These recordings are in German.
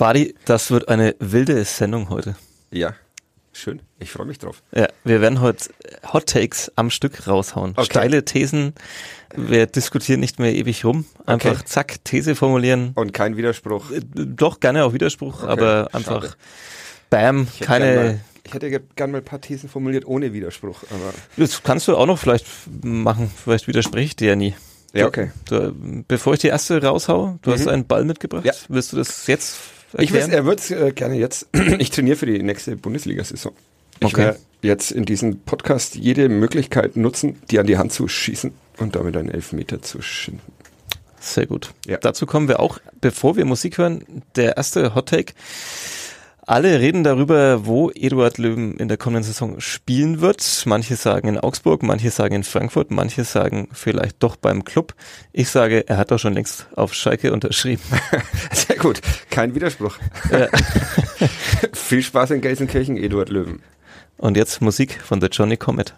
Fadi, das wird eine wilde Sendung heute. Ja, schön. Ich freue mich drauf. Ja, wir werden heute Hot Takes am Stück raushauen. Okay. Steile Thesen. Wir diskutieren nicht mehr ewig rum. Einfach Okay. zack, These formulieren. Und kein Widerspruch. Äh, Doch gerne auch Widerspruch, aber einfach schade. bam, keine. mal, ich hätte ge- gern mal ein paar Thesen formuliert ohne Widerspruch. Aber Das kannst du auch noch vielleicht machen. Vielleicht widerspreche ich dir ja nie. ja, okay. Du, bevor ich die erste raushau, du hast Mhm. einen Ball mitgebracht. Ja. Willst du das jetzt Ich weiß, er wird äh, gerne jetzt. Ich trainiere für die nächste Bundesliga-Saison. Ich Okay. werde jetzt in diesem Podcast jede Möglichkeit nutzen, die an die Hand zu schießen und damit einen Elfmeter zu schinden. Sehr gut. Ja. Dazu kommen wir auch, bevor wir Musik hören, der erste Hot Take. Alle reden darüber, wo Eduard Löwen in der kommenden Saison spielen wird. Manche sagen in Augsburg, manche sagen in Frankfurt, manche sagen vielleicht doch beim Club. Ich sage, er hat doch schon längst auf Schalke unterschrieben. Sehr gut. Kein Widerspruch. Ja. Viel Spaß in Gelsenkirchen, Eduard Löwen. Und jetzt Musik von The Johnny Comet.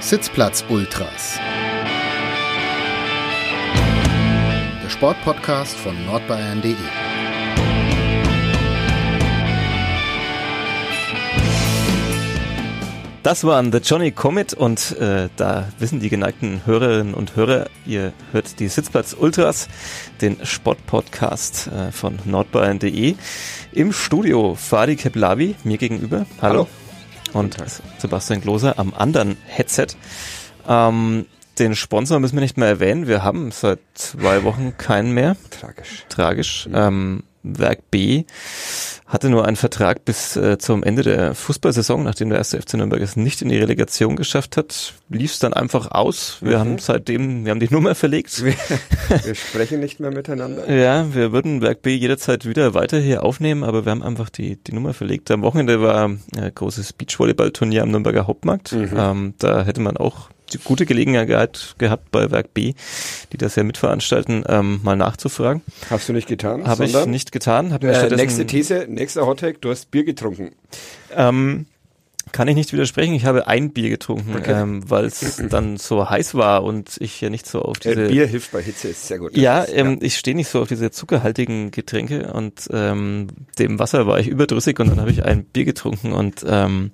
Sitzplatz Ultras. Sportpodcast von nordbayern.de. Das waren The Johnny Comet und äh, da wissen die geneigten Hörerinnen und Hörer, ihr hört die Sitzplatz Ultras, den Sportpodcast äh, von nordbayern.de. Im Studio Fadi Keplavi, mir gegenüber. Hallo. Und Sebastian Gloser am anderen Headset. Ähm, den Sponsor müssen wir nicht mehr erwähnen. Wir haben seit zwei Wochen keinen mehr. Tragisch. Tragisch. Ähm, Werk B hatte nur einen Vertrag bis äh, zum Ende der Fußballsaison, nachdem der erste FC Nürnberg es nicht in die Relegation geschafft hat, lief es dann einfach aus. Wir Mhm. haben seitdem, wir haben die Nummer verlegt. Wir, wir sprechen nicht mehr miteinander. Ja, wir würden Werk B jederzeit wieder weiter hier aufnehmen, aber wir haben einfach die, die Nummer verlegt. Am Wochenende war äh, großes Beachvolleyball-Turnier am Nürnberger Hauptmarkt. Mhm. Ähm, da hätte man auch die gute Gelegenheit gehabt, bei Werk B, die das ja mitveranstalten, ähm, mal nachzufragen. Hast du nicht getan? Habe ich nicht getan. Hab Äh, nächste These, nächster Hottake, du hast Bier getrunken. Ähm, kann ich nicht widersprechen. Ich habe ein Bier getrunken, Okay. ähm, weil es dann so heiß war und ich ja nicht so auf diese Äh, Bier hilft bei Hitze, ist sehr gut. Ja, ähm, ich stehe nicht so auf diese zuckerhaltigen Getränke und ähm, dem Wasser war ich überdrüssig und dann habe ich ein Bier getrunken und ähm,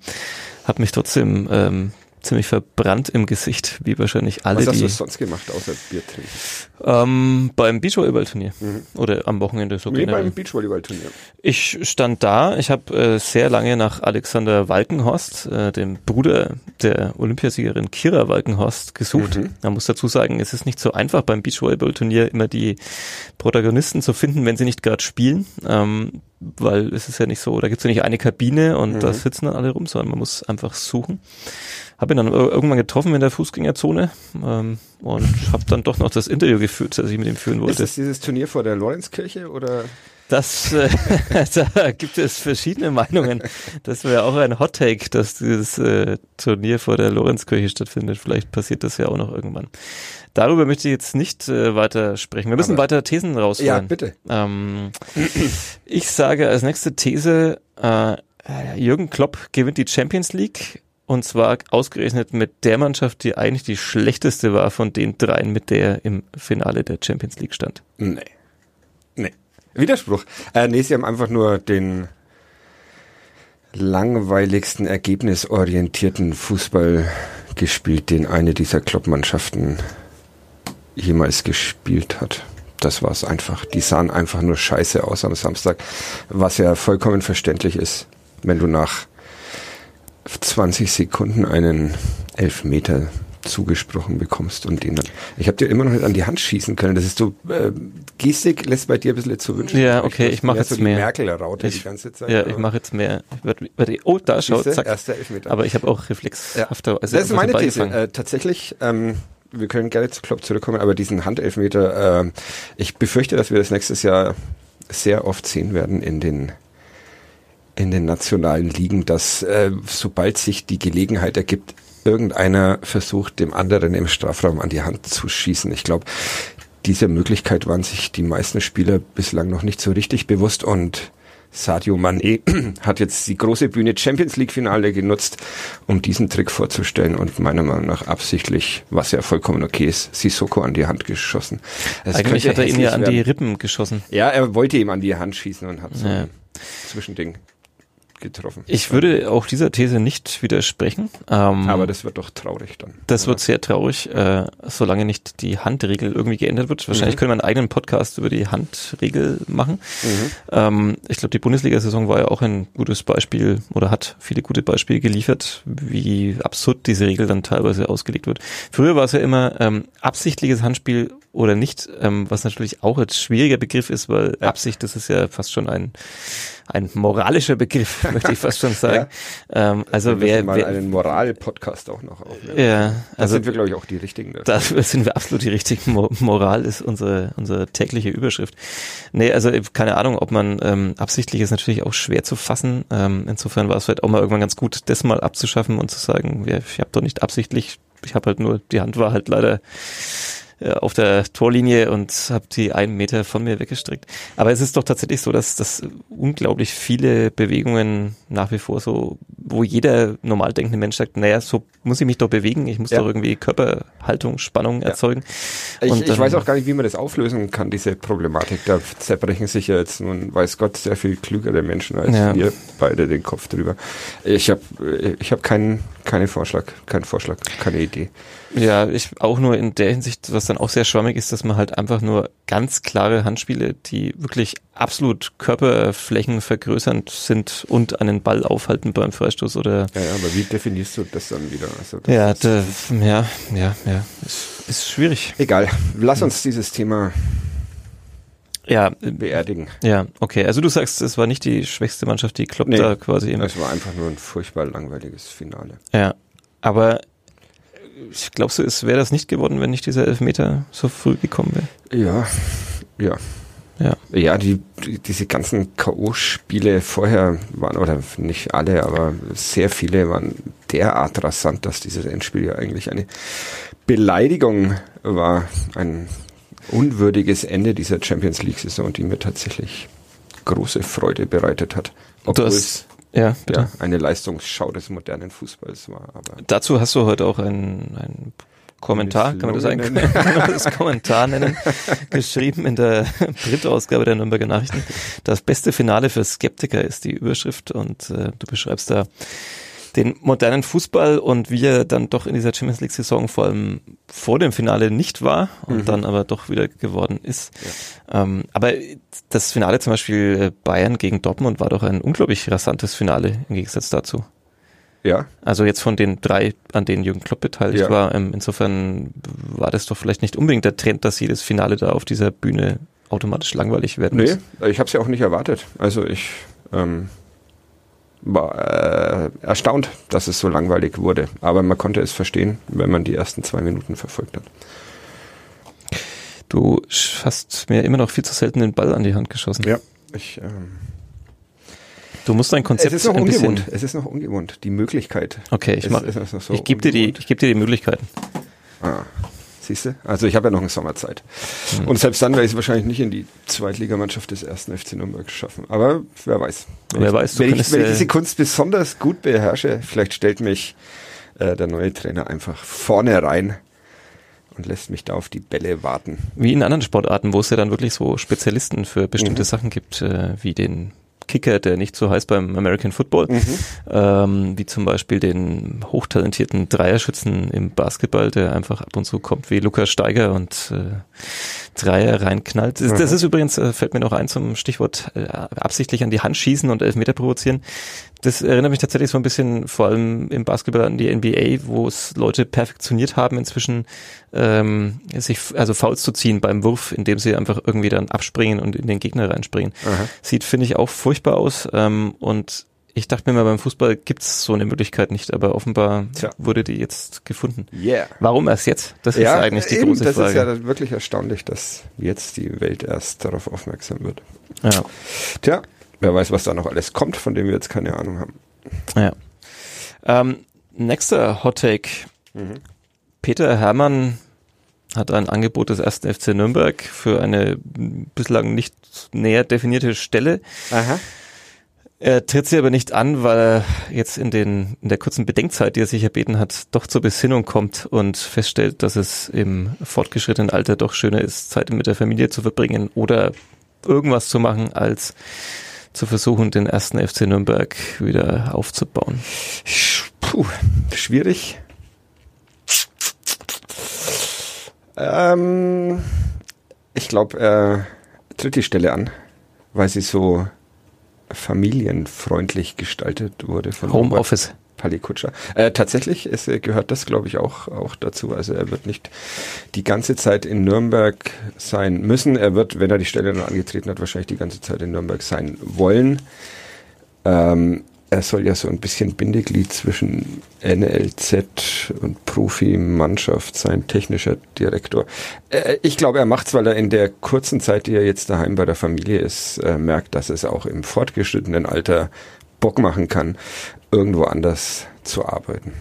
habe mich trotzdem ähm, ziemlich verbrannt im Gesicht, wie wahrscheinlich alle, Was hast die du sonst gemacht, außer Bier trinken? ähm, beim Beachvolleyball-Turnier oder am Wochenende so Nee, generell. beim Beachvolleyball-Turnier. Ich stand da, ich habe äh, sehr lange nach Alexander Walkenhorst, äh, dem Bruder der Olympiasiegerin Kira Walkenhorst, gesucht. Mhm. Man muss dazu sagen, es ist nicht so einfach beim Beachvolleyball-Turnier immer die Protagonisten zu finden, wenn sie nicht gerade spielen, ähm, weil es ist ja nicht so, da gibt's ja nicht eine Kabine und da Mhm. sitzen dann alle rum, sondern man muss einfach suchen. Habe ihn dann ir- irgendwann getroffen in der Fußgängerzone ähm, und habe dann doch noch das Interview geführt, das ich mit ihm führen Ist wollte. das dieses Turnier vor der Lorenzkirche oder? Das, äh, da gibt es verschiedene Meinungen. Das wäre auch ein Hot Take, dass dieses äh, Turnier vor der Lorenzkirche stattfindet. Vielleicht passiert das ja auch noch irgendwann. Darüber möchte ich jetzt nicht äh, weiter sprechen. Wir müssen Aber- weiter Thesen rausholen. Ja, bitte. Ähm, ich sage als nächste These, äh, Jürgen Klopp gewinnt die Champions League und zwar ausgerechnet mit der Mannschaft, die eigentlich die schlechteste war von den dreien, mit der er im Finale der Champions League stand. Nee. Nee. Widerspruch. Äh, nee, sie haben einfach nur den langweiligsten, ergebnisorientierten Fußball gespielt, den eine dieser Kloppmannschaften jemals gespielt hat. Das war's einfach. Die sahen einfach nur scheiße aus am Samstag, was ja vollkommen verständlich ist, wenn du nach 20 Sekunden einen Elfmeter zugesprochen bekommst und den dann. Ich habe dir immer noch nicht an die Hand schießen können. Das ist so äh, Gestik lässt bei dir ein bisschen zu wünschen. Ja, okay, ich mach wär jetzt so mehr. Merkel-Raute die Ich- ganze Zeit. Ja, ich mache jetzt mehr. Ich werd, werd, oh, da schau, Siehste? zack. Erster Elfmeter. Aber ich habe auch reflexhafter. das ist meine These. Äh, tatsächlich, ähm, wir können gerne zu Klopp zurückkommen, aber diesen Handelfmeter, äh, ich befürchte, dass wir das nächstes Jahr sehr oft sehen werden in den in den nationalen Ligen, dass äh, sobald sich die Gelegenheit ergibt, irgendeiner versucht, dem anderen im Strafraum an die Hand zu schießen. Ich glaube, dieser Möglichkeit waren sich die meisten Spieler bislang noch nicht so richtig bewusst und Sadio Mané hat jetzt die große Bühne Champions League Finale genutzt, um diesen Trick vorzustellen und meiner Meinung nach absichtlich, was ja vollkommen okay ist, Sissoko an die Hand geschossen. Es Eigentlich hat er ihn ja an die Rippen geschossen. Ja, er wollte ihm an die Hand schießen und hat so ja. ein Zwischending getroffen. Ich würde auch dieser These nicht widersprechen. Ähm, Aber das wird doch traurig dann. Das oder? wird sehr traurig, äh, solange nicht die Handregel irgendwie geändert wird. Wahrscheinlich mhm. können wir einen eigenen Podcast über die Handregel machen. Mhm. Ähm, ich glaube, die Bundesliga-Saison war ja auch ein gutes Beispiel oder hat viele gute Beispiele geliefert, wie absurd diese Regel dann teilweise ausgelegt wird. Früher war es ja immer ähm, absichtliches Handspiel oder nicht, ähm, was natürlich auch ein schwieriger Begriff ist, weil ja. Absicht, das ist ja fast schon ein ein moralischer Begriff, möchte ich fast schon sagen. ja. ähm, also wir wer, mal wer einen Moral-Podcast auch noch aufnehmen. Ja, also da sind wir glaube ich auch die richtigen. Dafür. Da sind wir absolut die richtigen. Moral ist unsere unsere tägliche Überschrift. Nee, also keine Ahnung, ob man ähm, absichtlich ist natürlich auch schwer zu fassen. Ähm, insofern war es vielleicht auch mal irgendwann ganz gut, das mal abzuschaffen und zu sagen, ja, ich habe doch nicht absichtlich, ich habe halt nur die Hand war halt leider auf der Torlinie und habe die einen Meter von mir weggestreckt. Aber es ist doch tatsächlich so, dass, dass unglaublich viele Bewegungen nach wie vor so, wo jeder normal denkende Mensch sagt, naja, so muss ich mich doch bewegen, ich muss ja. doch irgendwie Körperhaltung, Spannung ja. erzeugen. Ich, ich weiß auch gar nicht, wie man das auflösen kann, diese Problematik. Da zerbrechen sich ja jetzt nun, weiß Gott, sehr viel klügere Menschen als ja. wir beide den Kopf drüber. Ich habe ich hab keinen keinen Vorschlag, keinen Vorschlag, keine Idee. Ja, ich auch nur in der Hinsicht, was dann auch sehr schwammig ist, dass man halt einfach nur ganz klare Handspiele, die wirklich absolut Körperflächen vergrößernd sind und einen Ball aufhalten beim Freistoß oder. Ja, ja aber wie definierst du das dann wieder? Also ja, da, ja, ja, ja, ist, ist schwierig. Egal, lass uns dieses Thema ja, beerdigen. Ja, okay. Also du sagst, es war nicht die schwächste Mannschaft, die Klopp nee, da quasi. Es war einfach nur ein furchtbar langweiliges Finale. Ja, aber ich glaube, so es wäre das nicht geworden, wenn nicht dieser Elfmeter so früh gekommen wäre. Ja, ja. Ja, ja die, die diese ganzen K.O.-Spiele vorher waren, oder nicht alle, aber sehr viele waren derart rasant, dass dieses Endspiel ja eigentlich eine Beleidigung war. Ein unwürdiges Ende dieser Champions League-Saison, die mir tatsächlich große Freude bereitet hat. Obwohl es ja, ja, eine Leistungsschau des modernen Fußballs war. Aber Dazu hast du heute auch ein, ein Kommentar, kann man das eigentlich kann man das Kommentar nennen, geschrieben in der Printausgabe der Nürnberger Nachrichten. Das beste Finale für Skeptiker ist die Überschrift und äh, du beschreibst da den modernen Fußball und wie er dann doch in dieser Champions League Saison vor allem vor dem Finale nicht war und mhm. dann aber doch wieder geworden ist. Ja. Ähm, aber das Finale zum Beispiel äh, Bayern gegen Dortmund war doch ein unglaublich rasantes Finale im Gegensatz dazu. Ja. Also jetzt von den drei, an denen Jürgen Klopp beteiligt ja. war, ähm, insofern war das doch vielleicht nicht unbedingt der Trend, dass jedes Finale da auf dieser Bühne automatisch langweilig werden nee, muss. Nee, ich habe es ja auch nicht erwartet. Also ich ähm, war äh, erstaunt, dass es so langweilig wurde. Aber man konnte es verstehen, wenn man die ersten zwei Minuten verfolgt hat. Du hast mir immer noch viel zu selten den Ball an die Hand geschossen. Ja, ich. Ähm, du musst dein Konzept. Es ist noch ungewohnt. Es ist noch ungewohnt. Die Möglichkeit. Okay, ich mach. So ich gebe dir die. Ich gebe dir die Möglichkeiten. Ah. Siehst du? Also ich habe ja noch eine Sommerzeit. Mhm. Und selbst dann werde ich es wahrscheinlich nicht in die Zweitligamannschaft des ersten FC Nürnberg schaffen. Aber wer weiß. Wenn wer ich, weiß, wenn, ich, wenn ich diese Kunst besonders gut beherrsche, vielleicht stellt mich äh, der neue Trainer einfach vorne rein und lässt mich da auf die Bälle warten. Wie in anderen Sportarten, wo es ja dann wirklich so Spezialisten für bestimmte mhm. Sachen gibt, äh, wie den Kicker, der nicht so heißt beim American Football, mhm. ähm, wie zum Beispiel den hochtalentierten Dreierschützen im Basketball, der einfach ab und zu kommt wie Lukas Steiger und äh, Dreier reinknallt. Das, das ist übrigens, äh, fällt mir noch ein zum Stichwort äh, absichtlich an die Hand schießen und Elfmeter provozieren. Das erinnert mich tatsächlich so ein bisschen vor allem im Basketball an die NBA, wo es Leute perfektioniert haben, inzwischen ähm, sich also Fouls zu ziehen beim Wurf, indem sie einfach irgendwie dann abspringen und in den Gegner reinspringen. Aha. Sieht, finde ich, auch furchtbar aus. Ähm, und ich dachte mir mal, beim Fußball gibt's so eine Möglichkeit nicht, aber offenbar Tja. wurde die jetzt gefunden. Yeah. Warum erst jetzt? Das ja, ist eigentlich die eben, große das Frage. Das ist ja wirklich erstaunlich, dass jetzt die Welt erst darauf aufmerksam wird. Ja. Tja, wer weiß, was da noch alles kommt, von dem wir jetzt keine Ahnung haben. Ja. Ähm, nächster Hot Take. Mhm. Peter Hermann hat ein Angebot des ersten FC Nürnberg für eine bislang nicht näher definierte Stelle. Aha. Er tritt sie aber nicht an, weil er jetzt in, den, in der kurzen Bedenkzeit, die er sich erbeten hat, doch zur Besinnung kommt und feststellt, dass es im fortgeschrittenen Alter doch schöner ist, Zeit mit der Familie zu verbringen oder irgendwas zu machen, als zu versuchen, den ersten FC Nürnberg wieder aufzubauen. Puh, schwierig. Ähm, ich glaube, er tritt die Stelle an, weil sie so familienfreundlich gestaltet wurde von Homeoffice. Palikutscher. Äh, tatsächlich ist, äh, gehört das, glaube ich, auch, auch dazu. Also er wird nicht die ganze Zeit in Nürnberg sein müssen. Er wird, wenn er die Stelle noch angetreten hat, wahrscheinlich die ganze Zeit in Nürnberg sein wollen. Ähm, er soll ja so ein bisschen Bindeglied zwischen NLZ und Profimannschaft sein, technischer Direktor. Äh, ich glaube, er macht's, weil er in der kurzen Zeit, die er jetzt daheim bei der Familie ist, äh, merkt, dass es auch im fortgeschrittenen Alter Bock machen kann, irgendwo anders zu arbeiten.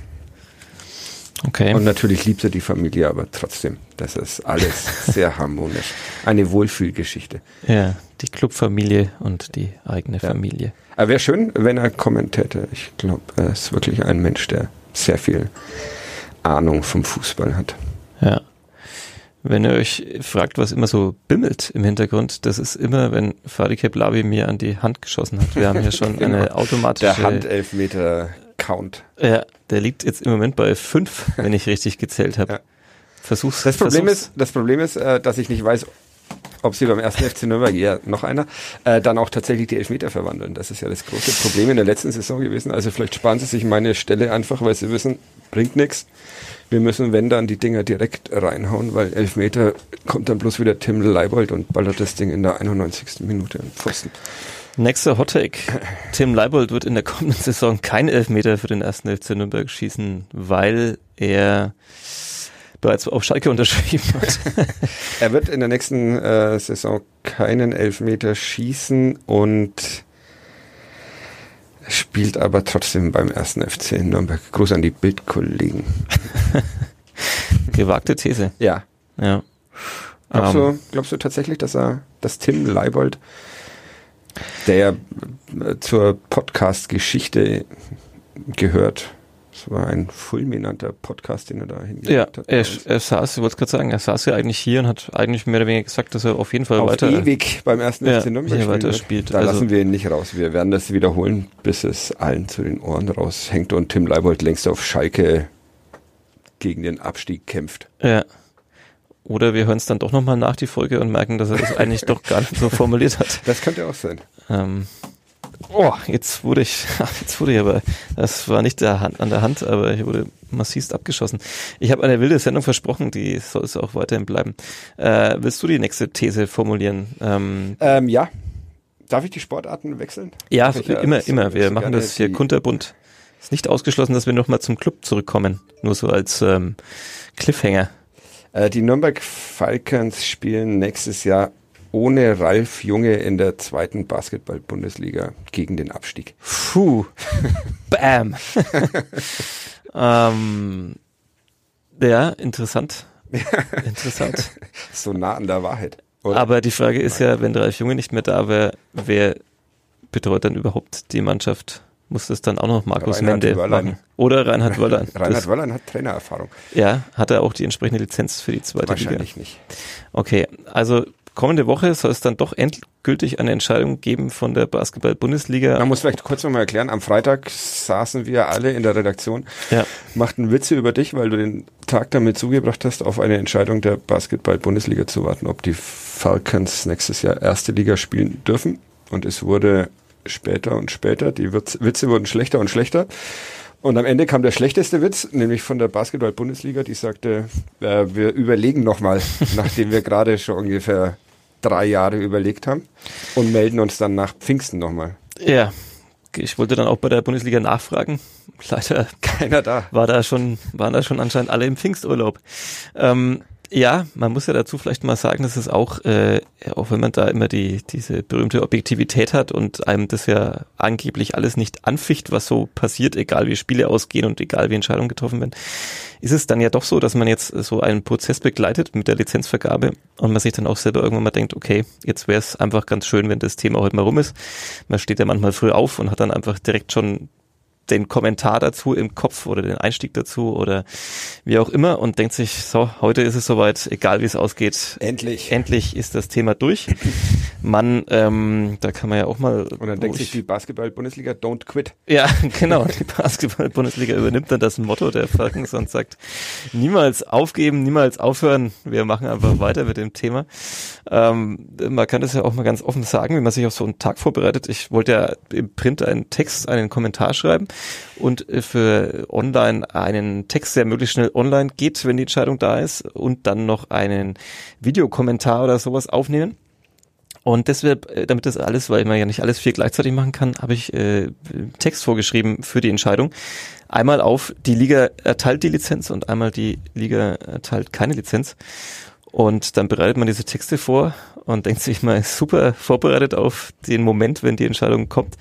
Okay. Und natürlich liebt er die Familie, aber trotzdem, das ist alles sehr harmonisch. Eine Wohlfühlgeschichte. Ja, die Clubfamilie und die eigene Ja. Familie. Aber wäre schön, wenn er kommen täte. Ich glaube, er ist wirklich ein Mensch, der sehr viel Ahnung vom Fußball hat. Ja. Wenn ihr euch fragt, was immer so bimmelt im Hintergrund, das ist immer, wenn Fadi Keblavi mir an die Hand geschossen hat. Wir haben hier schon Genau. eine automatische... Der Handelfmeter-Count. Ja, der liegt jetzt im Moment bei fünf, wenn ich richtig gezählt habe. Ja. Versuch's. Das Problem versuch's. ist, das Problem ist, äh, dass ich nicht weiß, ob sie beim ersten FC Nürnberg, ja, noch einer, äh, dann auch tatsächlich die Elfmeter verwandeln. Das ist ja das große Problem in der letzten Saison gewesen. Also vielleicht sparen sie sich meine Stelle einfach, weil sie wissen, bringt nichts. Wir müssen, wenn dann, die Dinger direkt reinhauen, weil Elfmeter kommt dann bloß wieder Tim Leibold und ballert das Ding in der 91. Minute im Pfosten. Nächster Hottake. Tim Leibold wird in der kommenden Saison kein Elfmeter für den ersten FC Nürnberg schießen, weil er bereits auf Schalke unterschrieben hat. Er wird in der nächsten äh, Saison keinen Elfmeter schießen und spielt aber trotzdem beim ersten FC in Nürnberg. Gruß an die Bildkollegen. Gewagte These. Ja. Ja. Glaubst, Ähm, du, glaubst du tatsächlich, dass er, dass Tim Leibold, der äh, zur Podcast-Geschichte gehört, das war ein fulminanter Podcast, den er da Ja, hingelegt hat. er, er saß, ich wollte gerade sagen, er saß ja eigentlich hier und hat eigentlich mehr oder weniger gesagt, dass er auf jeden Fall auf weiter. ewig beim ersten Ja, FC Nürnberg weiter spielt. Da Also- lassen wir ihn nicht raus. Wir werden das wiederholen, bis es allen zu den Ohren raushängt und Tim Leibold längst auf Schalke gegen den Abstieg kämpft. Ja. Oder wir hören es dann doch nochmal nach die Folge und merken, dass er das eigentlich doch gar nicht so formuliert hat. Das könnte auch sein. Ähm, oh, jetzt wurde ich, jetzt wurde ich aber, das war nicht der Hand, an der Hand, aber ich wurde massivst abgeschossen. Ich habe eine wilde Sendung versprochen, die soll es auch weiterhin bleiben. Äh, willst du die nächste These formulieren? Ähm, Ähm, ja. Darf ich die Sportarten wechseln? ja, Ich, immer, immer. Wir machen das hier kunterbunt. Ist nicht ausgeschlossen, dass wir nochmal zum Club zurückkommen. Nur so als ähm, Cliffhanger. Äh, die Nürnberg Falcons spielen nächstes Jahr ohne Ralf Junge in der zweiten Basketball-Bundesliga gegen den Abstieg. Puh. Bam. ähm, ja, interessant. Interessant. So nah an der Wahrheit. Oder? Aber die Frage ist ja, wenn Ralf Junge nicht mehr da wäre, wer betreut dann überhaupt die Mannschaft? Muss das dann auch noch Markus Reinhard Mende Wörlein. machen? Oder Reinhard Wörlein. Reinhard Wörlein hat Trainererfahrung. Ja, hat er auch die entsprechende Lizenz für die zweite Liga? Wahrscheinlich nicht. Okay, also kommende Woche soll es dann doch endgültig eine Entscheidung geben von der Basketball-Bundesliga. Man muss vielleicht kurz nochmal erklären, am Freitag saßen wir alle in der Redaktion, Ja, machten Witze über dich, weil du den Tag damit zugebracht hast, auf eine Entscheidung der Basketball-Bundesliga zu warten, ob die Falcons nächstes Jahr erste Liga spielen dürfen. Und es wurde später und später, die Witz- Witze wurden schlechter und schlechter. Und am Ende kam der schlechteste Witz, nämlich von der Basketball-Bundesliga, die sagte, äh, wir überlegen nochmal, nachdem wir gerade schon ungefähr drei Jahre überlegt haben und melden uns dann nach Pfingsten nochmal. ja. Ich wollte dann auch bei der Bundesliga nachfragen. Leider Keiner da. war da schon, waren da schon anscheinend alle im Pfingsturlaub. Ähm, Ja, man muss ja dazu vielleicht mal sagen, dass es auch, äh, auch wenn man da immer die diese berühmte Objektivität hat und einem das ja angeblich alles nicht anficht, was so passiert, egal wie Spiele ausgehen und egal wie Entscheidungen getroffen werden, ist es dann ja doch so, dass man jetzt so einen Prozess begleitet mit der Lizenzvergabe und man sich dann auch selber irgendwann mal denkt, okay, jetzt wäre es einfach ganz schön, wenn das Thema heute mal rum ist. Man steht ja manchmal früh auf und hat dann einfach direkt schon den Kommentar dazu im Kopf oder den Einstieg dazu oder wie auch immer und denkt sich, so, heute ist es soweit, egal wie es ausgeht. Endlich. Endlich ist das Thema durch. Man, ähm, da kann man ja auch mal. Und dann denkt sich die Basketball-Bundesliga, don't quit. Ja, genau. Die Basketball-Bundesliga übernimmt dann das Motto der Falcons und sagt, niemals aufgeben, niemals aufhören. Wir machen einfach weiter mit dem Thema. Ähm, man kann das ja auch mal ganz offen sagen, wie man sich auf so einen Tag vorbereitet. Ich wollte ja im Print einen Text, einen Kommentar schreiben und äh, für online einen Text, der möglichst schnell online geht, wenn die Entscheidung da ist und dann noch einen Videokommentar oder sowas aufnehmen. Und deshalb, äh, damit das alles, weil man ja nicht alles vier gleichzeitig machen kann, habe ich äh, Text vorgeschrieben für die Entscheidung. Einmal auf, die Liga erteilt die Lizenz und einmal die Liga erteilt keine Lizenz. Und dann bereitet man diese Texte vor und denkt sich mal super vorbereitet auf den Moment, wenn die Entscheidung kommt.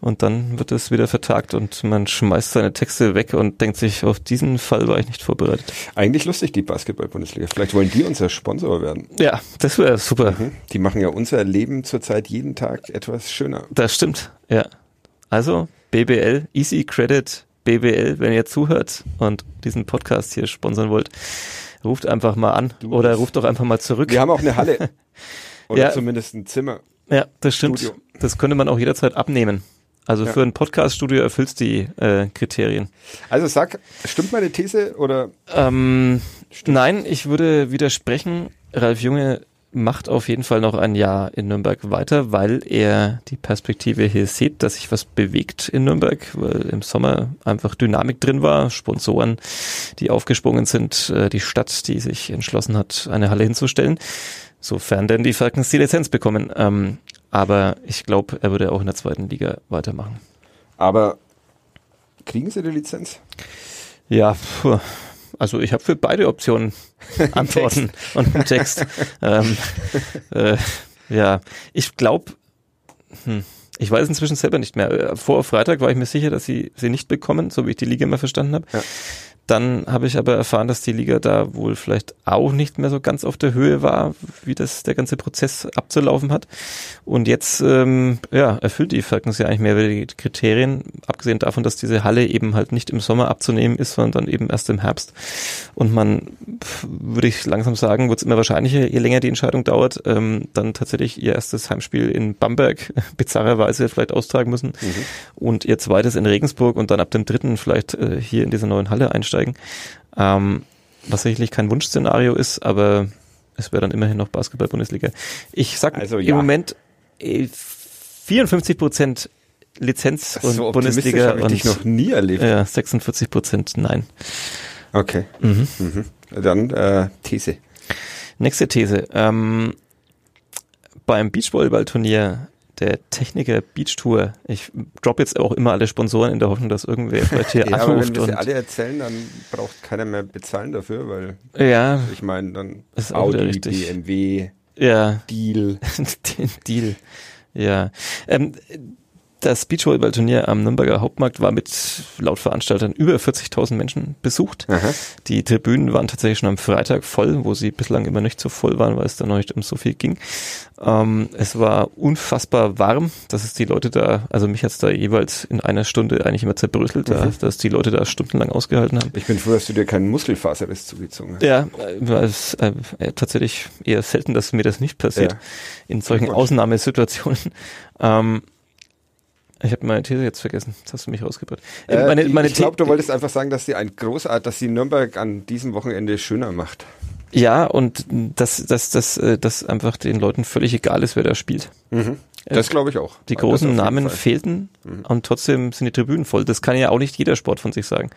Und dann wird es wieder vertagt und man schmeißt seine Texte weg und denkt sich, auf diesen Fall war ich nicht vorbereitet. Eigentlich lustig, die Basketball-Bundesliga. Vielleicht wollen die unser Sponsor werden. Ja, das wäre super. Mhm. Die machen ja unser Leben zurzeit jeden Tag etwas schöner. Das stimmt, ja. Also BBL, Easy Credit BBL, wenn ihr zuhört und diesen Podcast hier sponsern wollt, ruft einfach mal an Du, oder ruft doch einfach mal zurück. Wir haben auch eine Halle. Oder Ja. zumindest ein Zimmer. Ja, das stimmt. Studio. Das könnte man auch jederzeit abnehmen. Also Ja. für ein Podcast-Studio erfüllst die äh, Kriterien. Also sag, stimmt meine These oder Ähm, nein, ich würde widersprechen. Ralf Junge macht auf jeden Fall noch ein Jahr in Nürnberg weiter, weil er die Perspektive hier sieht, dass sich was bewegt in Nürnberg, weil im Sommer einfach Dynamik drin war, Sponsoren, die aufgesprungen sind, äh, die Stadt, die sich entschlossen hat, eine Halle hinzustellen, sofern denn die Falcons die Lizenz bekommen. Ähm, aber ich glaube, er würde auch in der zweiten Liga weitermachen. aber kriegen sie die Lizenz? Ja, puh. Also ich habe für beide Optionen Antworten und einen Text. ähm, äh, ja, ich glaube, hm, ich weiß inzwischen selber nicht mehr. Äh, Vor Freitag war ich mir sicher, dass sie sie nicht bekommen, so wie ich die Liga immer verstanden habe. Ja. Dann habe ich aber erfahren, dass die Liga da wohl vielleicht auch nicht mehr so ganz auf der Höhe war, wie das der ganze Prozess abzulaufen hat. Und jetzt ähm, ja, erfüllt die Falcons ja eigentlich mehr die Kriterien, abgesehen davon, dass diese Halle eben halt nicht im Sommer abzunehmen ist, sondern dann eben erst im Herbst. Und man, würde ich langsam sagen, wird es immer wahrscheinlicher, je länger die Entscheidung dauert, ähm, dann tatsächlich ihr erstes Heimspiel in Bamberg bizarrerweise vielleicht austragen müssen und ihr zweites in Regensburg und dann ab dem dritten vielleicht äh, hier in dieser neuen Halle einsteigen. Ähm, was sicherlich kein Wunschszenario ist, aber es wäre dann immerhin noch Basketball-Bundesliga. Ich sag Also im ja. Moment äh, 54 Prozent Lizenz und so Bundesliga ich und dich noch nie erlebt. ja, 46 Prozent nein. Okay. Mhm. Mhm. Dann äh, These. Nächste These. Ähm, beim Beachvolleyball-Turnier der Techniker Beach Tour, ich drop jetzt auch immer alle Sponsoren in der Hoffnung, dass irgendwer vielleicht hier Ja, aber wenn anruft wir sie alle erzählen, dann braucht keiner mehr bezahlen dafür, weil ja, ich meine, dann Ist Audi, richtig. BMW, ja, Deal. den Deal. Ja. Ähm, das Beachvolleyball-Turnier am Nürnberger Hauptmarkt war mit laut Veranstaltern über 40.000 Menschen besucht. Aha. Die Tribünen waren tatsächlich schon am Freitag voll, wo sie bislang immer nicht so voll waren, weil es da noch nicht um so viel ging. Ähm, es war unfassbar warm, dass es die Leute da, also mich hat's da jeweils in einer Stunde eigentlich immer zerbröselt, da, Mhm. dass die Leute da stundenlang ausgehalten haben. Ich bin froh, dass du dir keinen Muskelfaserriss zugezogen hast. Ja, äh, es, äh, äh, tatsächlich eher selten, dass mir das nicht passiert. Ja. In solchen. Ausnahmesituationen. Ähm, ich habe meine These jetzt vergessen. Jetzt hast du mich rausgebracht. Äh, Äh, meine, die, meine ich glaube, du wolltest einfach sagen, dass sie ein großart, dass sie Nürnberg an diesem Wochenende schöner macht. Ja, und dass dass dass äh, dass einfach den Leuten völlig egal ist, wer da spielt. Das glaube ich auch. Die Das großen Namen Fall. Mhm. fehlten und trotzdem sind die Tribünen voll. Das kann ja auch nicht jeder Sport von sich sagen.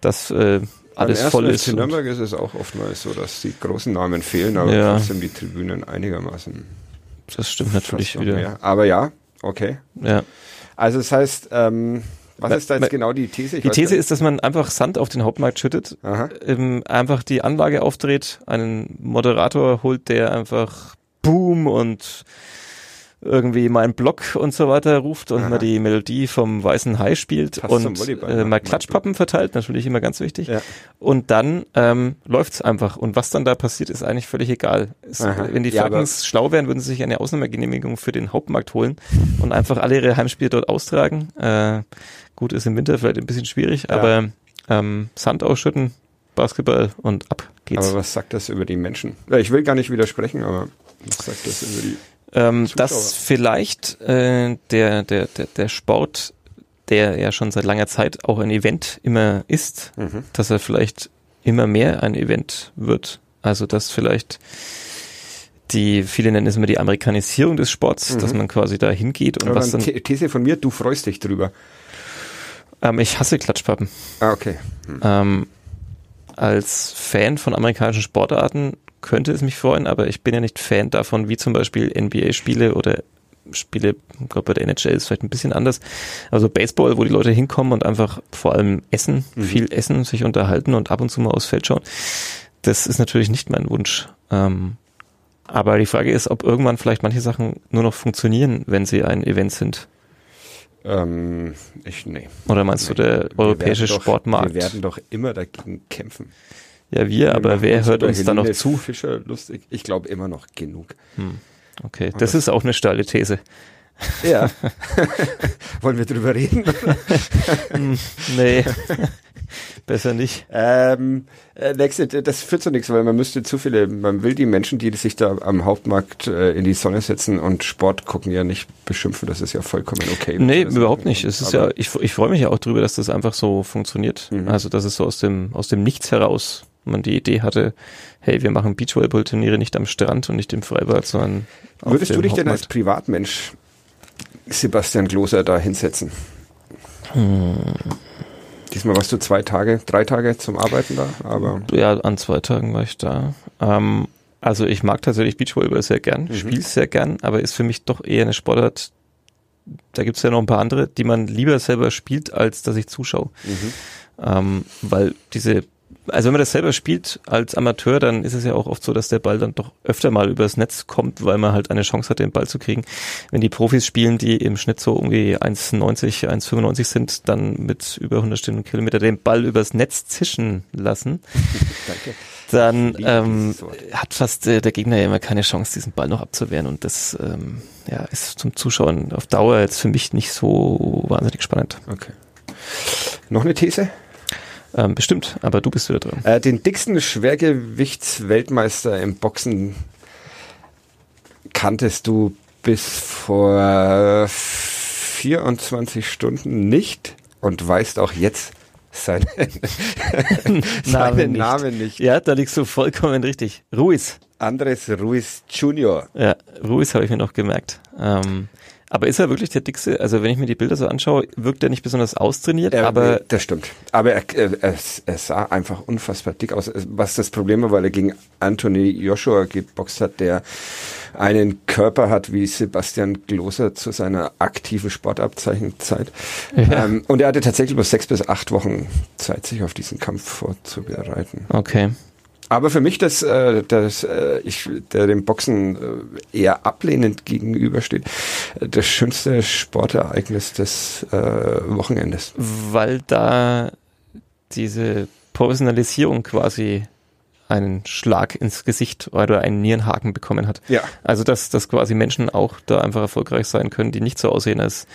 Dass äh, alles voll ist. Und- Nürnberg ist es auch oftmals so, dass die großen Namen fehlen, aber Ja. trotzdem die Tribünen einigermaßen. Das stimmt natürlich wieder. mehr. Aber ja, okay. Ja. Also das heißt, ähm, Was ist da jetzt genau die These? Ich die These ist, dass man einfach Sand auf den Hauptmarkt schüttet, ähm, einfach die Anlage aufdreht, einen Moderator holt, der einfach Boom und irgendwie meinen Block und so weiter ruft und Aha. man die Melodie vom Weißen Hai spielt Passt und äh, mal Klatschpappen verteilt, natürlich immer ganz wichtig. Ja. Und dann ähm, läuft's einfach. Und was dann da passiert, ist eigentlich völlig egal. Es, wenn die Ja, Falcons schlau wären, würden sie sich eine Ausnahmegenehmigung für den Hauptmarkt holen und einfach alle ihre Heimspiele dort austragen. Äh, gut, ist im Winter vielleicht ein bisschen schwierig, Ja. aber ähm, Sand ausschütten, Basketball und ab geht's. Aber was sagt das über die Menschen? Ja, ich will gar nicht widersprechen, aber was sagt das über die? Ähm, Zuschauer. dass vielleicht äh, der, der, der, der Sport, der ja schon seit langer Zeit auch ein Event immer ist, Mhm. dass er vielleicht immer mehr ein Event wird. Also dass vielleicht die, viele nennen es immer die Amerikanisierung des Sports, Mhm. dass man quasi da hingeht und Aber was dann dann, The- These von mir, du freust dich drüber. ähm, ich hasse Klatschpappen. Ah, okay. Ähm, als Fan von amerikanischen Sportarten könnte es mich freuen, aber ich bin ja nicht Fan davon, wie zum Beispiel NBA-Spiele oder Spiele, ich glaube bei der NHL ist vielleicht ein bisschen anders. Also Baseball, wo die Leute hinkommen und einfach vor allem essen, Mhm. viel essen, sich unterhalten und ab und zu mal aufs Feld schauen. Das ist natürlich nicht mein Wunsch. Ähm, aber die Frage ist, ob irgendwann vielleicht manche Sachen nur noch funktionieren, wenn sie ein Event sind. Ähm, ich, nee. Oder meinst du, der Wir europäische werden doch, Sportmarkt? Wir werden doch immer dagegen kämpfen. Ja, wir, Wir aber wer hört uns da noch zu? Fischer lustig. Ich glaube immer noch genug. Okay, das ist auch eine steile These. Ja. Wollen wir drüber reden? Nee, besser nicht. ähm, äh, nächste, das führt zu nichts, weil man müsste zu viele, man will die Menschen, die sich da am Hauptmarkt äh, in die Sonne setzen und Sport gucken, ja nicht beschimpfen. Das ist ja vollkommen okay. Nee, Das- überhaupt nicht. Es ist aber- ja, ich, ich freue mich ja auch drüber, dass das einfach so funktioniert. Mhm. Also, dass es so aus dem, aus dem Nichts heraus man die Idee hatte, hey, wir machen Beachvolleyball-Turniere nicht am Strand und nicht im Freibad, sondern auf Würdest du dich denn als Hauptmarkt. Privatmensch Sebastian Gloser da hinsetzen? Hm. Diesmal warst du zwei Tage, drei Tage zum Arbeiten da, aber Ja, an zwei Tagen war ich da. Ähm, also ich mag tatsächlich Beachvolleyball sehr gern, Mhm. spiele sehr gern, aber ist für mich doch eher eine Sportart, da gibt's ja noch ein paar andere, die man lieber selber spielt, als dass ich zuschaue. mhm. Ähm, weil diese, also wenn man das selber spielt als Amateur, dann ist es ja auch oft so, dass der Ball dann doch öfter mal übers Netz kommt, weil man halt eine Chance hat, den Ball zu kriegen. Wenn die Profis spielen, die im Schnitt so irgendwie 1,90, 1,95 sind, dann mit über 100 Stundenkilometer den Ball übers Netz zischen lassen, dann ähm, hat fast äh, der Gegner ja immer keine Chance, diesen Ball noch abzuwehren. Und das ähm, ja, ist zum Zuschauen auf Dauer jetzt für mich nicht so wahnsinnig spannend. Okay. Noch eine These? Ähm, bestimmt, aber du bist wieder dran. Äh, den dicksten Schwergewichtsweltmeister im Boxen kanntest du bis vor 24 Stunden nicht und weißt auch jetzt seinen, seinen. Namen nicht. Ja, da liegst du vollkommen richtig. Ruiz. Andres Ruiz Jr. Ja, Ruiz habe ich mir noch gemerkt. Ähm, aber ist er wirklich der dickste? Also wenn ich mir die Bilder so anschaue, wirkt er nicht besonders austrainiert, Er- aber das stimmt. Aber er, er, er, sah einfach unfassbar dick aus. Was das Problem war, weil er gegen Anthony Joshua geboxt hat, der einen Körper hat wie Sebastian Gloser zu seiner aktiven Sportabzeichenzeit. Ja. Ähm, und er hatte tatsächlich nur sechs bis acht Wochen Zeit, sich auf diesen Kampf vorzubereiten. okay. Aber für mich, das, äh, das äh, ich, der dem Boxen äh, eher ablehnend gegenübersteht, äh, das schönste Sportereignis des äh, Wochenendes. Weil da diese Professionalisierung quasi einen Schlag ins Gesicht oder einen Nierenhaken bekommen hat. Ja. Also dass, dass quasi Menschen auch da einfach erfolgreich sein können, die nicht so aussehen, als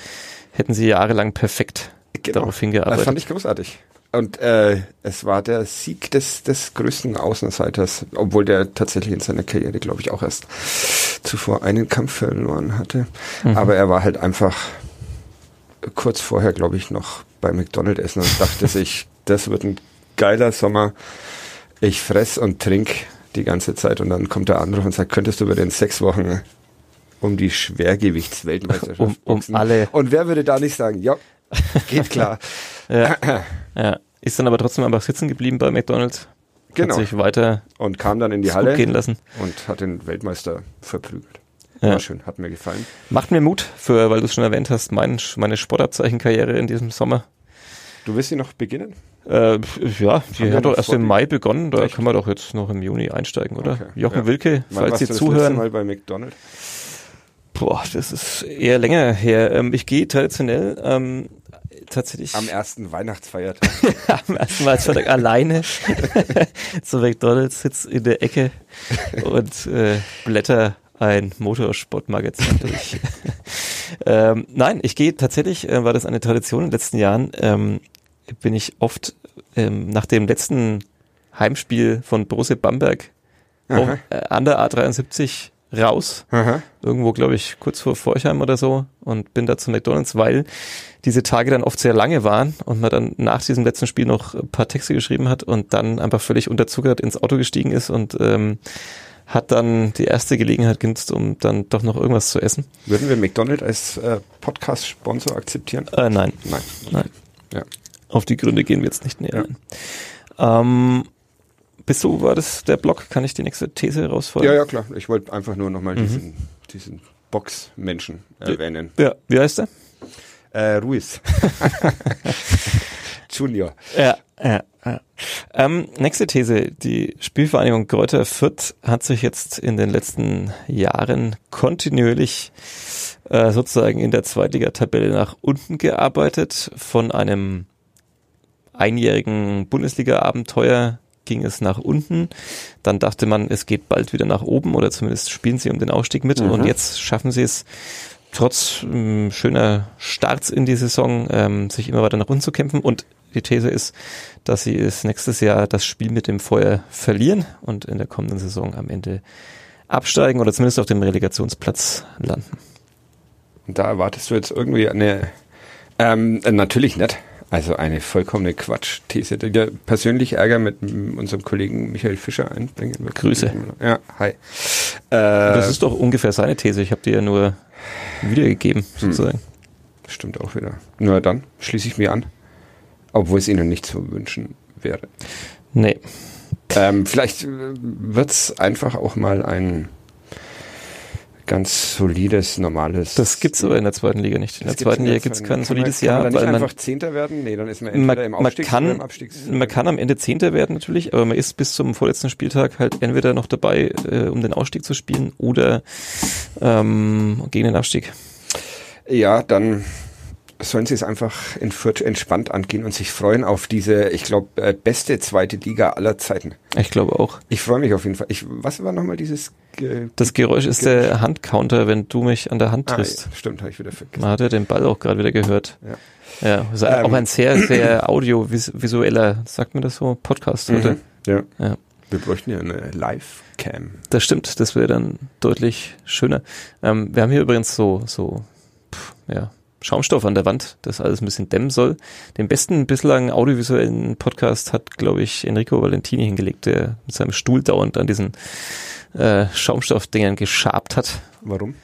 hätten sie jahrelang perfekt darauf Das hingearbeitet. fand ich großartig. Und äh, es war der Sieg des, des größten Außenseiters, obwohl der tatsächlich in seiner Karriere, glaube ich, auch erst zuvor einen Kampf verloren hatte. Mhm. Aber er war halt einfach kurz vorher, glaube ich, noch bei McDonald's essen und dachte sich, das wird ein geiler Sommer. Ich fress und trink die ganze Zeit. Und dann kommt der Anruf und sagt, könntest du über den sechs Wochen um die Schwergewichtsweltmeisterschaft Um- um alle. Und wer würde da nicht sagen, ja, geht klar. Ja. ja. Ist dann aber trotzdem einfach sitzen geblieben bei McDonalds. Genau. Hat sich weiter Und kam dann in die Halle gehen lassen. und hat den Weltmeister verprügelt. Ja. War schön, hat mir gefallen. Macht mir Mut, für, weil du es schon erwähnt hast, mein, meine Sportabzeichenkarriere in diesem Sommer. Du willst sie noch beginnen? Äh, ja, die wir hat doch erst im Mai begonnen, da Echt? können wir doch jetzt noch im Juni einsteigen, oder? Okay, Jochen ja. Wilke, Wann falls Sie du das letzte zuhören. Mal bei McDonald's? Boah, das ist eher länger her. Ähm, ich gehe traditionell ähm, tatsächlich Am ersten Weihnachtsfeiertag. am ersten Freitag alleine zu McDonalds, sitz in der Ecke und äh, blätter ein Motorsportmagazin durch. ähm, nein, ich gehe tatsächlich, äh, war das eine Tradition in den letzten Jahren, ähm, bin ich oft ähm, nach dem letzten Heimspiel von Borussia Bamberg auch, äh, an der A73 raus Aha. irgendwo, glaube ich, kurz vor Forchheim oder so und bin da zu McDonalds, weil diese Tage dann oft sehr lange waren und man dann nach diesem letzten Spiel noch ein paar Texte geschrieben hat und dann einfach völlig unterzuckert ins Auto gestiegen ist und ähm, hat dann die erste Gelegenheit genutzt, um dann doch noch irgendwas zu essen. Würden wir McDonald's als äh, Podcast-Sponsor akzeptieren? Äh, nein, Nein. nein. Ja. Auf die Gründe gehen wir jetzt nicht näher Ja. ein. Ähm, bist du, war das der Blog? Kann ich die nächste These rausfordern? ja, ja, klar. Ich wollte einfach nur nochmal Mhm. diesen, diesen Box-Menschen erwähnen. ja. Wie heißt der? Äh, Ruiz. Junior. Ja, ja, ja. Ähm, nächste These. Die Spielvereinigung Kräuter Fürth hat sich jetzt in den letzten Jahren kontinuierlich äh, sozusagen in der Zweitligatabelle nach unten gearbeitet. Von einem einjährigen Bundesliga-Abenteuer ging es nach unten. Dann dachte man, es geht bald wieder nach oben oder zumindest spielen sie um den Aufstieg mit. Mhm. Und jetzt schaffen sie es trotz ähm, schöner Starts in die Saison, ähm, sich immer weiter nach unten zu kämpfen. Und die These ist, dass sie es nächstes Jahr das Spiel mit dem Feuer verlieren und in der kommenden Saison am Ende absteigen oder zumindest auf dem Relegationsplatz landen. Und da erwartest du jetzt irgendwie eine, ähm, äh, natürlich nicht. Also eine vollkommene Quatsch-These, die wir persönlich Ärger mit unserem Kollegen Michael Fischer einbringen wird. Grüße. Ja, hi. Äh, Das ist doch ungefähr seine These. Ich habe die ja nur wiedergegeben, sozusagen. stimmt auch wieder. Nur dann schließe ich mir an. Obwohl es ihnen nicht zu wünschen wäre. Nee. Ähm, vielleicht wird es einfach auch mal ein ganz solides, normales. Das gibt's aber in der zweiten Liga nicht. In Das der zweiten Liga gibt's kein kann solides man, kann Jahr, man da weil nicht man einfach Zehnter werden? Nee, dann ist man entweder im man, man, Aufstiegs- oder kann, im Abstiegs. man kann am Ende Zehnter werden natürlich, aber man ist bis zum vorletzten Spieltag halt entweder noch dabei, äh, um den Ausstieg zu spielen oder ähm, gegen den Abstieg. Ja, dann sollen sie es einfach in Fürth entspannt angehen und sich freuen auf diese, ich glaube, äh, beste zweite Liga aller Zeiten. Ich glaube auch. Ich freue mich auf jeden Fall. Ich, was war nochmal dieses... Äh, Das Geräusch ist der Handcounter, wenn du mich an der Hand ah, triffst. ja, stimmt, habe ich wieder vergessen. Man hat ja den Ball auch gerade wieder gehört. Ja. Ja, ist Ähm. auch ein sehr, sehr audiovisueller, sagt man das so, Podcast heute. Mhm. Ja. Ja. Wir bräuchten ja eine Live-Cam. Das stimmt, das wäre dann deutlich schöner. Ähm, wir haben hier übrigens so, so, pff, ja, Schaumstoff an der Wand, das alles ein bisschen dämmen soll. Den besten bislang audiovisuellen Podcast hat, glaube ich, Enrico Valentini hingelegt, der mit seinem Stuhl dauernd an diesen äh, Schaumstoffdingern geschabt hat. Warum?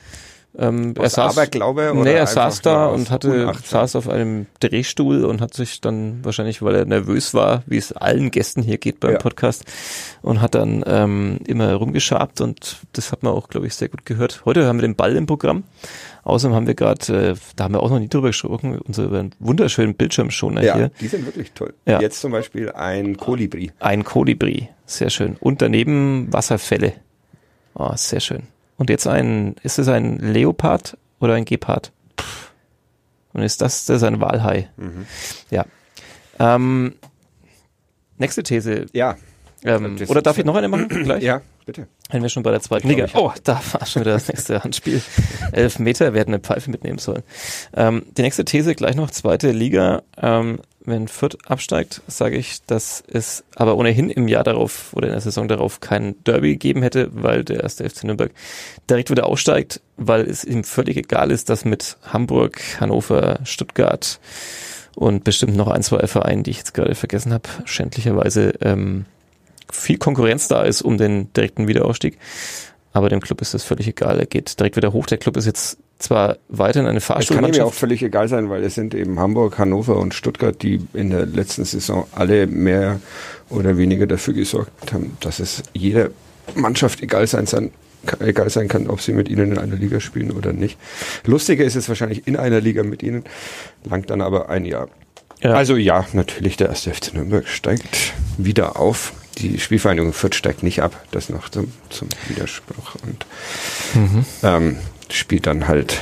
Ähm, er Aus saß, Aberglaube oder nee, er saß da und hatte, Unachtsam? saß auf einem Drehstuhl und hat sich dann wahrscheinlich, weil er nervös war, wie es allen Gästen hier geht beim Ja. Podcast, und hat dann ähm, immer rumgeschabt und das hat man auch, glaube ich, sehr gut gehört. Heute haben wir den Ball im Programm. Außerdem haben wir gerade, äh, da haben wir auch noch nie drüber gesprochen, unseren wunderschönen Bildschirmschoner Ja, hier. die sind wirklich toll. Ja. Jetzt zum Beispiel ein Kolibri. Ein Kolibri, sehr schön. Und daneben Wasserfälle. Oh, sehr schön. Und jetzt ein, ist es ein Leopard oder ein Gepard? Und ist das, das ist ein Walhai. Mhm. Ja. Ähm, nächste These. Ja, Ähm, oder darf ich noch eine machen? Gleich? ja, bitte. Wenn wir schon bei der zweiten Liga. Oh, da war schon wieder das nächste Handspiel. Elf Meter, hätten eine Pfeife mitnehmen sollen. Ähm, die nächste These gleich noch, zweite Liga. Ähm, wenn Fürth absteigt, sage ich, dass es aber ohnehin im Jahr darauf oder in der Saison darauf kein Derby gegeben hätte, weil der erste FC Nürnberg direkt wieder aussteigt, weil es ihm völlig egal ist, dass mit Hamburg, Hannover, Stuttgart und bestimmt noch ein, zwei Vereinen, die ich jetzt gerade vergessen habe, schändlicherweise ähm, viel Konkurrenz da ist um den direkten Wiederaufstieg. Aber dem Club ist das völlig egal. Er geht direkt wieder hoch. Der Club ist jetzt zwar weiter in eine Es kann ihm auch völlig egal sein, weil es sind eben Hamburg, Hannover und Stuttgart, die in der letzten Saison alle mehr oder weniger dafür gesorgt haben, dass es jeder Mannschaft egal sein, sein egal sein kann, ob sie mit ihnen in einer Liga spielen oder nicht. Lustiger ist es wahrscheinlich in einer Liga mit ihnen, langt dann aber ein Jahr. Ja. Also ja, natürlich, der erste FC Nürnberg steigt wieder auf. Die Spielvereinigung Fürth steigt nicht ab, das noch zum, zum Widerspruch und ähm, spielt dann halt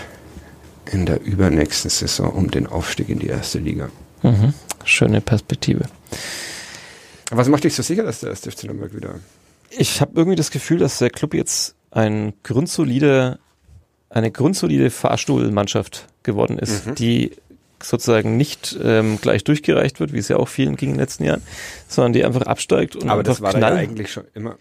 in der übernächsten Saison um den Aufstieg in die erste Liga. Mhm. Schöne Perspektive. Was macht dich so sicher, dass der erste FC Nürnberg wieder Ich habe irgendwie das Gefühl, dass der Club jetzt ein grundsolide, eine grundsolide Fahrstuhlmannschaft geworden ist, Mhm. die sozusagen nicht ähm, gleich durchgereicht wird, wie es ja auch vielen ging in den letzten Jahren, sondern die einfach absteigt und Aber einfach das war da knall. ja eigentlich schon immer.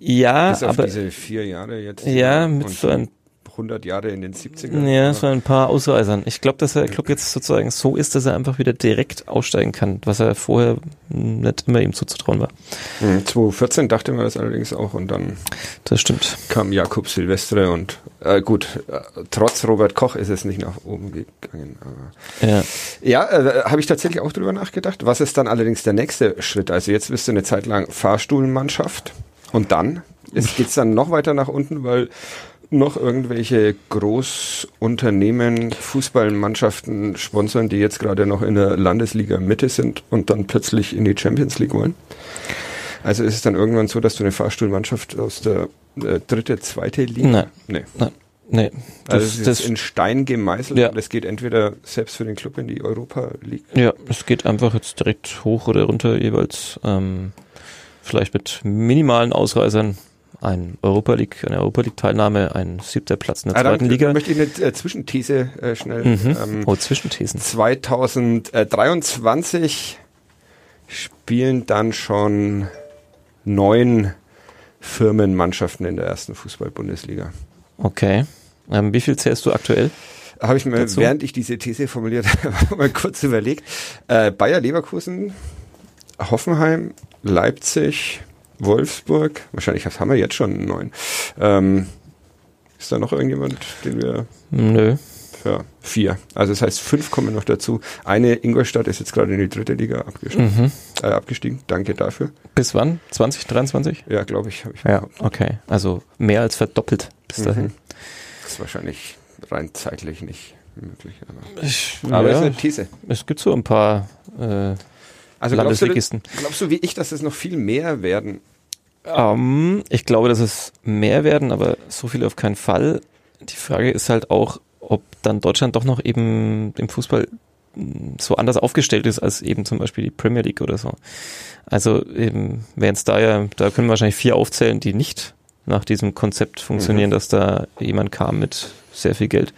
ja, Bis auf aber diese vier Jahre jetzt. ja, mit so ein 100 Jahre in den 70ern. Ja, so ein paar Ausreißern. Ich glaube, dass der Club jetzt sozusagen so ist, dass er einfach wieder direkt aussteigen kann, was er vorher nicht immer ihm zuzutrauen war. Mhm, 2014 dachte man das allerdings auch und dann Das stimmt. kam Jakob Silvestre und äh, gut, äh, trotz Robert Koch ist es nicht nach oben gegangen. Ja. ja, äh, habe ich tatsächlich auch drüber nachgedacht. Was ist dann allerdings der nächste Schritt? Also jetzt bist du eine Zeit lang Fahrstuhlmannschaft und dann geht es dann noch weiter nach unten, weil noch irgendwelche Großunternehmen, Fußballmannschaften sponsern, die jetzt gerade noch in der Landesliga Mitte sind und dann plötzlich in die Champions League wollen. Also ist es dann irgendwann so, dass du eine Fahrstuhlmannschaft aus der äh, dritte, zweite Liga? Nein. Nee. Nein. Nee. Das, Also es ist das, in Stein gemeißelt Ja. und es geht entweder selbst für den Club in die Europa League. ja, es geht einfach jetzt direkt hoch oder runter jeweils. Ähm, vielleicht mit minimalen Ausreißern. Ein Europa League, eine Europa League Teilnahme, ein siebter Platz in der Ah, zweiten Liga. möchte ich eine äh, Zwischenthese äh, schnell. Mhm. Ähm, oh, Zwischenthesen. 2023 spielen dann schon neun Firmenmannschaften in der ersten Fußball-Bundesliga. Okay. Ähm, wie viel zählst du aktuell? Habe ich mir, Dazu? während ich diese These formuliert habe, mal kurz überlegt. Äh, Bayer Leverkusen, Hoffenheim, Leipzig, Wolfsburg, wahrscheinlich haben wir jetzt schon neun. Ähm, ist da noch irgendjemand, den wir Nö. Ja, vier. Also das heißt, fünf kommen noch dazu. Eine Ingolstadt ist jetzt gerade in die dritte Liga abgestiegen. Mhm. Äh, abgestiegen. Danke dafür. Bis wann? 2023? Ja, glaube ich, ich Ja, okay. Also mehr als verdoppelt bis dahin. Mhm. Das ist wahrscheinlich rein zeitlich nicht möglich. Aber, Ich, aber ja, ist eine These. es gibt so ein paar äh, Also glaubst du, Landesligisten. glaubst du wie ich, dass es noch viel mehr werden? Ähm, ich glaube, dass es mehr werden, aber so viel auf keinen Fall. Die Frage ist halt auch, ob dann Deutschland doch noch eben im Fußball mh, so anders aufgestellt ist als eben zum Beispiel die Premier League oder so. Also eben wären es da ja, da können wir wahrscheinlich vier aufzählen, die nicht nach diesem Konzept funktionieren, dass da jemand kam mit sehr viel Geld.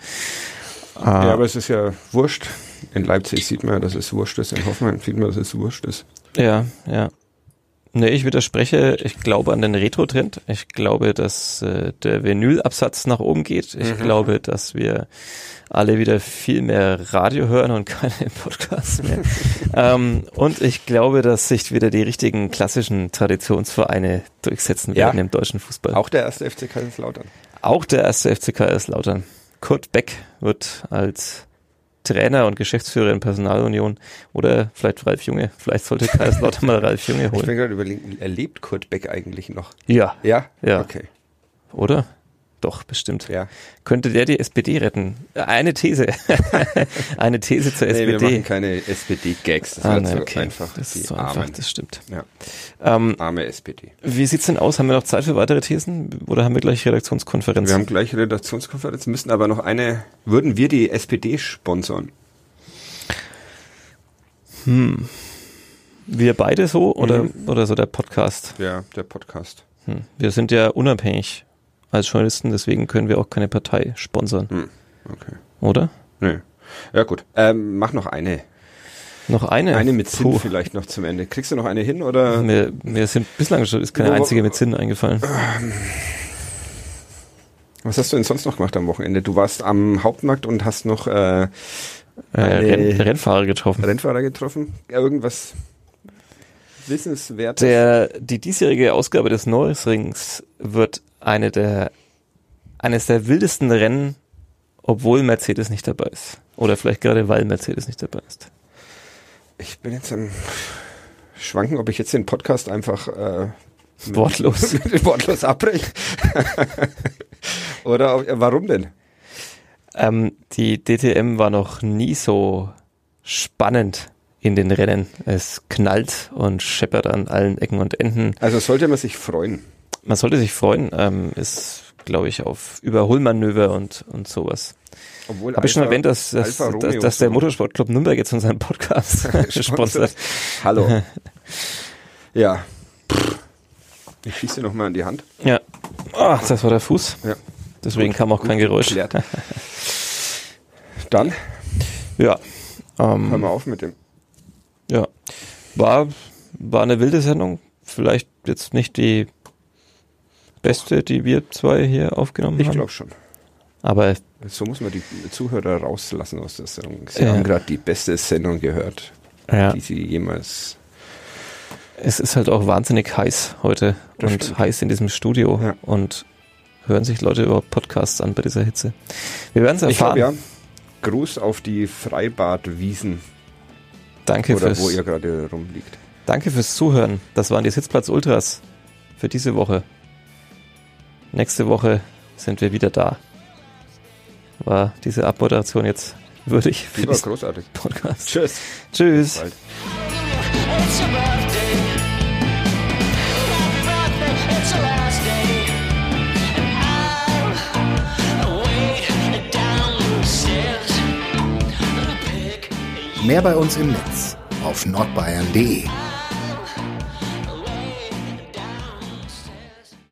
Ah, Ja, aber es ist ja wurscht. In Leipzig sieht man ja, dass es wurscht ist. In Hoffenheim sieht man, dass es wurscht ist. Ja, ja. Nee, ich widerspreche. Ich glaube an den Retro-Trend. Ich glaube, dass äh, der Vinylabsatz nach oben geht. Ich Mhm. glaube, dass wir alle wieder viel mehr Radio hören und keine Podcasts mehr. ähm, und ich glaube, dass sich wieder die richtigen klassischen Traditionsvereine durchsetzen Ja. werden im deutschen Fußball. Auch der erste FC Kaiserslautern. Auch der erste FC Kaiserslautern. Kurt Beck wird als Trainer und Geschäftsführer in Personalunion oder vielleicht Ralf Junge. Vielleicht sollte Kaiserslautern mal Ralf Junge Ich holen. bin gerade überlegen, erlebt Kurt Beck eigentlich noch? Ja, Ja? Ja. Okay. oder? Doch, bestimmt. Ja. Könnte der die SPD retten? Eine These. Eine These zur Nee, wir SPD. machen keine SPD-Gags. Das ah, nein, so okay. einfach. Das ist so Armen. einfach, das stimmt. Ja. Ähm, Arme SPD. wie sieht's denn aus? Haben wir noch Zeit für weitere Thesen? Oder haben wir gleich Redaktionskonferenz? Wir haben gleich Redaktionskonferenz, müssen aber noch eine, würden wir die SPD sponsern? hm. Wir beide so oder, Mhm. oder so der Podcast? Ja, der Podcast. Hm. Wir sind ja unabhängig als Journalisten, deswegen können wir auch keine Partei sponsern, Hm. Okay. oder? Nee. Ja, gut. Ähm, mach noch eine. Noch eine? Eine mit Sinn Puh. vielleicht noch zum Ende. Kriegst du noch eine hin oder? Mir, mir sind bislang schon ist keine Wo- einzige mit Sinn eingefallen. Was hast du denn sonst noch gemacht am Wochenende? Du warst am Hauptmarkt und hast noch äh, Äh, Renn, Rennfahrer getroffen. Rennfahrer getroffen. Irgendwas Wissenswertes? Der, die diesjährige Ausgabe des Norrisrings wird eine der, eines der wildesten Rennen, obwohl Mercedes nicht dabei ist. Oder vielleicht gerade weil Mercedes nicht dabei ist. Ich bin jetzt am Schwanken, ob ich jetzt den Podcast einfach äh, Wortlos. Wortlos abbrechen. Oder warum denn? Ähm, die DTM war noch nie so spannend in den Rennen. Es knallt und scheppert an allen Ecken und Enden. Also sollte man sich freuen. Man sollte sich freuen. Ähm, ist, glaube ich, auf Überholmanöver und, und sowas. Obwohl Habe ich schon erwähnt, dass, dass, dass, dass der Motorsportclub Nürnberg jetzt unseren Podcast sponsert? Hallo. ja. Ich schieße noch mal an die Hand. Ja. Ah, das war der Fuß. Ja. Deswegen Gut, kam auch kein Geräusch. geklärt. Dann Ja. Ähm, wir auf mit dem. ja. War, war eine wilde Sendung. Vielleicht jetzt nicht die beste, die wir zwei hier aufgenommen Ich haben. glaube schon. Aber So muss man die Zuhörer rauslassen aus der Sendung. Sie Ja. haben gerade die beste Sendung gehört, ja, die sie jemals. es ist halt auch wahnsinnig heiß heute Das und stimmt. heiß in diesem Studio Ja. und hören sich Leute über Podcasts an bei dieser Hitze. Wir werden es Ich erfahren. glaube ja. Gruß auf die Freibadwiesen Danke, oder fürs, wo ihr gerade rumliegt. danke fürs Zuhören. Das waren die Sitzplatz Ultras für diese Woche. Nächste Woche sind wir wieder da. War diese Abmoderation jetzt würdig für diesen großartig. Podcast? Tschüss. Tschüss. Mehr bei uns im Netz auf nordbayern.de.